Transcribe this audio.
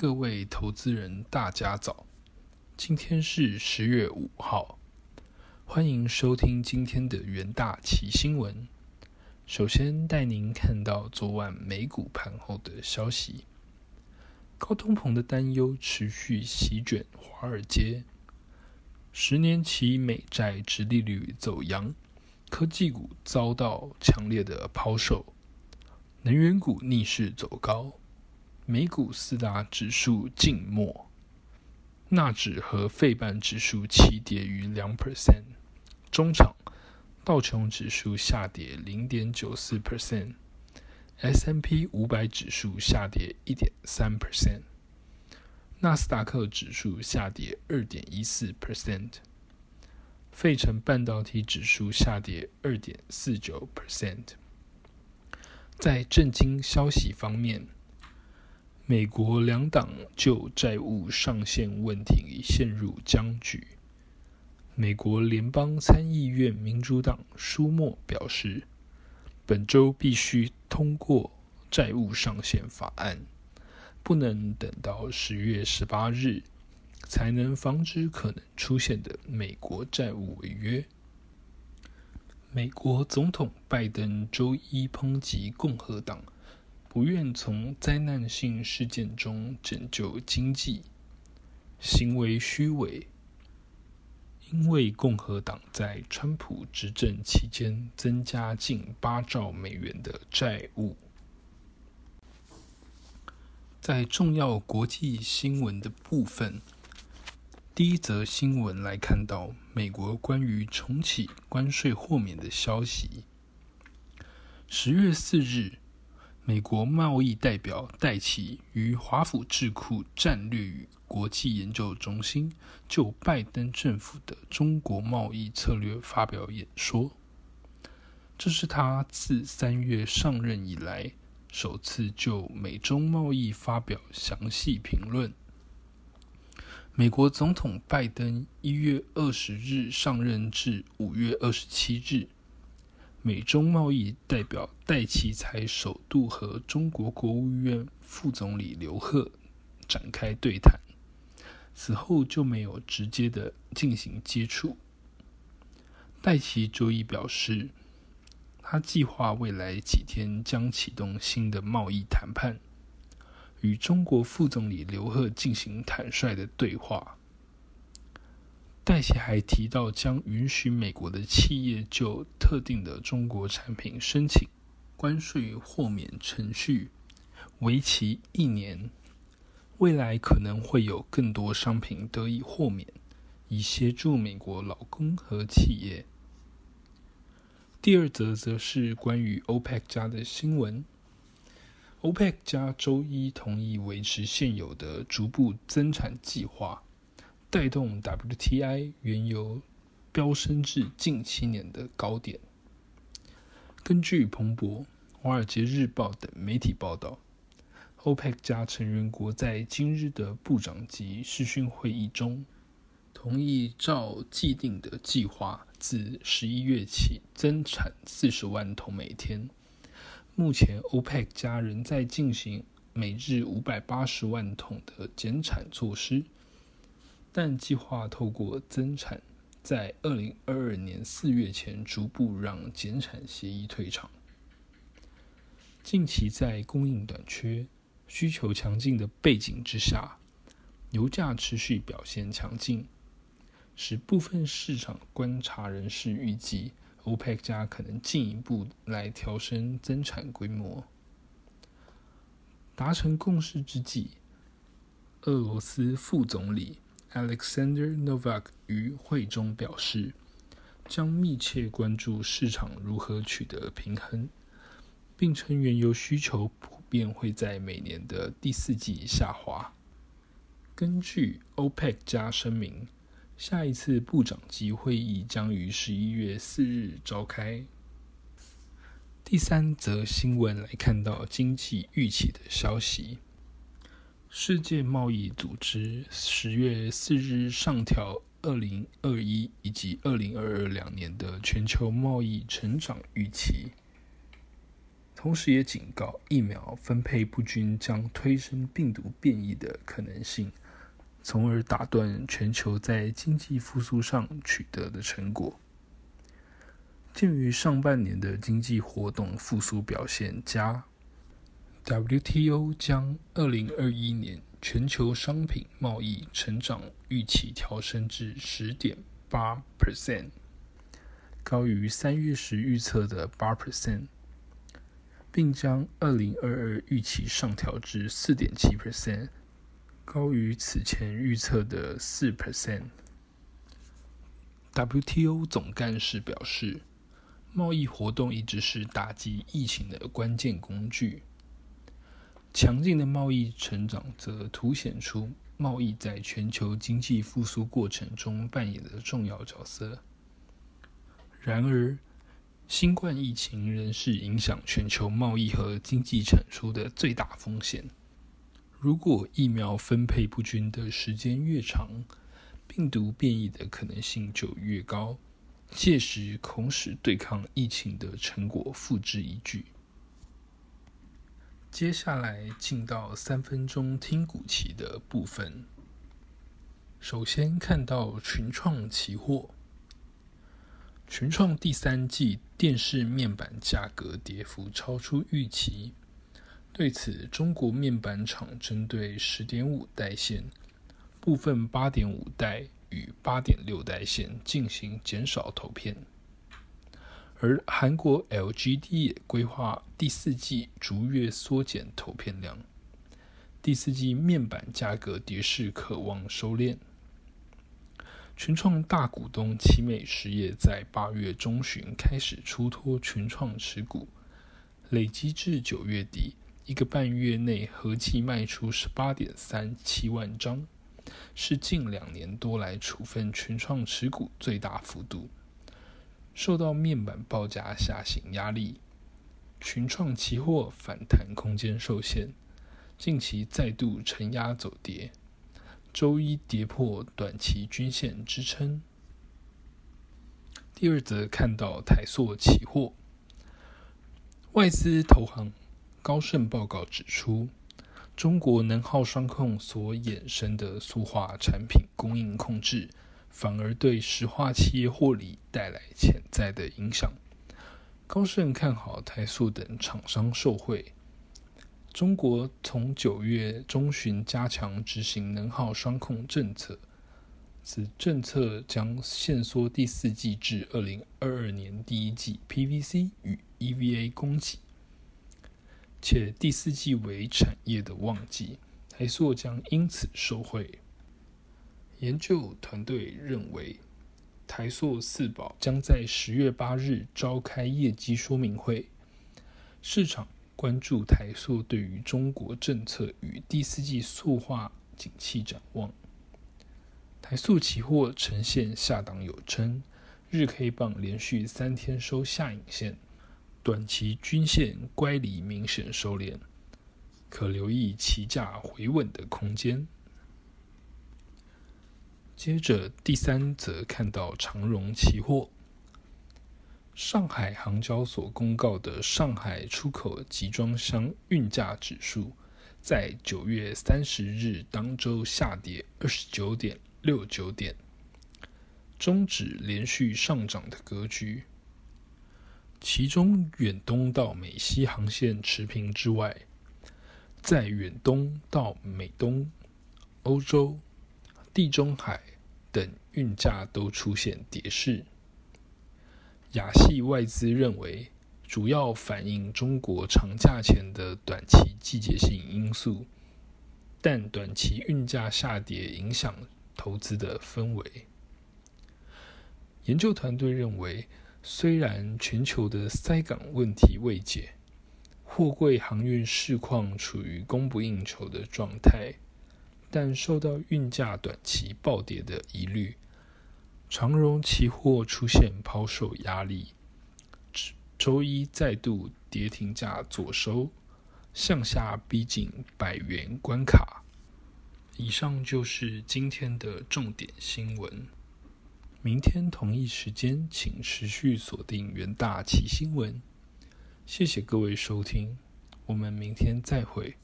各位投资人，大家早！今天是十月五号，欢迎收听今天的元大旗新闻。首先带您看到昨晚美股盘后的消息，高通膨的担忧持续席卷华尔街，十年期美债直利率走扬，科技股遭到强烈的抛售，能源股逆势走高。美股四大指数静默，纳指和费半指数齐跌逾两 percent。中场，道琼指数下跌零点九四 percent，S M P 五百指数下跌一点三 percent，纳斯达克指数下跌二点一四 percent，费城半导体指数下跌二点四九 percent。在震惊消息方面。美国两党就债务上限问题已陷入僵局。美国联邦参议院民主党舒默表示，本周必须通过债务上限法案，不能等到十月十八日才能防止可能出现的美国债务违约。美国总统拜登周一抨击共和党。不愿从灾难性事件中拯救经济，行为虚伪。因为共和党在川普执政期间增加近八兆美元的债务。在重要国际新闻的部分，第一则新闻来看到美国关于重启关税豁免的消息。十月四日。美国贸易代表戴奇于华府智库战略与国际研究中心就拜登政府的中国贸易策略发表演说。这是他自三月上任以来首次就美中贸易发表详细评论。美国总统拜登一月二十日上任至五月二十七日。美中贸易代表戴奇才首度和中国国务院副总理刘鹤展开对谈，此后就没有直接的进行接触。戴奇周一表示，他计划未来几天将启动新的贸易谈判，与中国副总理刘鹤进行坦率的对话。戴奇还提到，将允许美国的企业就特定的中国产品申请关税豁免程序，为期一年。未来可能会有更多商品得以豁免，以协助美国劳工和企业。第二则则是关于 OPEC 加的新闻。OPEC 加周一同意维持现有的逐步增产计划。带动 WTI 原油飙升至近七年的高点。根据彭博、华尔街日报等媒体报道，OPEC 加成员国在今日的部长级视讯会议中，同意照既定的计划，自十一月起增产四十万桶每天。目前，OPEC 加仍在进行每日五百八十万桶的减产措施。但计划透过增产，在二零二二年四月前逐步让减产协议退场。近期在供应短缺、需求强劲的背景之下，油价持续表现强劲，使部分市场观察人士预计，OPEC 加可能进一步来调升增产规模。达成共识之际，俄罗斯副总理。Alexander Novak 于会中表示，将密切关注市场如何取得平衡，并称原油需求普遍会在每年的第四季下滑。根据 OPEC 加声明，下一次部长级会议将于十一月四日召开。第三则新闻来看到经济预期的消息。世界贸易组织十月四日上调二零二一以及二零二二两年的全球贸易成长预期。同时也警告疫苗分配不均将推升病毒变异的可能性，从而打断全球在经济复苏上取得的成果。鉴于上半年的经济活动复苏表现佳，WTO 将二零二一年全球商品贸易成长预期调升至十点八 percent，高于三月时预测的八 percent，并将二零二二预期上调至四点七 percent，高于此前预测的四 percent。WTO 总干事表示。贸易活动一直是打击疫情的关键工具。强劲的贸易成长则凸显出贸易在全球经济复苏过程中扮演的重要角色。然而，新冠疫情仍是影响全球贸易和经济产出的最大风险。如果疫苗分配不均的时间越长，病毒变异的可能性就越高。届时恐使对抗疫情的成果付之一炬。接下来进到三分钟听股期的部分。首先看到群创期货，群创第三季电视面板价格跌幅超出预期。对此，中国面板厂针对十点五代线、部分八点五代。与八点六代线进行减少投片，而韩国 LGD 也规划第四季逐月缩减投片量，第四季面板价格跌势可望收敛。群创大股东奇美实业在八月中旬开始出脱群创持股，累积至九月底一个半月内合计卖出十八点三七万张。是近两年多来处分群创持股最大幅度。受到面板报价下行压力，群创期货反弹空间受限，近期再度承压走跌，周一跌破短期均线支撑。第二则看到台塑期货，外资投行高盛报告指出。中国能耗双控所衍生的塑化产品供应控制，反而对石化企业获利带来潜在的影响。高盛看好台塑等厂商受惠。中国从九月中旬加强执行能耗双控政策，此政策将限缩第四季至二零二二年第一季 PVC 与 EVA 供给。且第四季为产业的旺季，台塑将因此受惠。研究团队认为，台塑四宝将在十月八日召开业绩说明会，市场关注台塑对于中国政策与第四季塑化景气展望。台塑期货呈现下档有撑，日 K 棒连续三天收下影线。短期均线乖离明显收敛，可留意期价回稳的空间。接着第三则看到长荣期货，上海航交所公告的上海出口集装箱运价指数，在九月三十日当周下跌二十九点六九点，终止连续上涨的格局。其中远东到美西航线持平之外，在远东到美东、欧洲、地中海等运价都出现跌势。亚系外资认为，主要反映中国长假前的短期季节性因素，但短期运价下跌影响投资的氛围。研究团队认为。虽然全球的塞港问题未解，货柜航运市况处于供不应求的状态，但受到运价短期暴跌的疑虑，长荣期货出现抛售压力，周一再度跌停价左收，向下逼近百元关卡。以上就是今天的重点新闻。明天同一时间，请持续锁定元大奇新闻。谢谢各位收听，我们明天再会。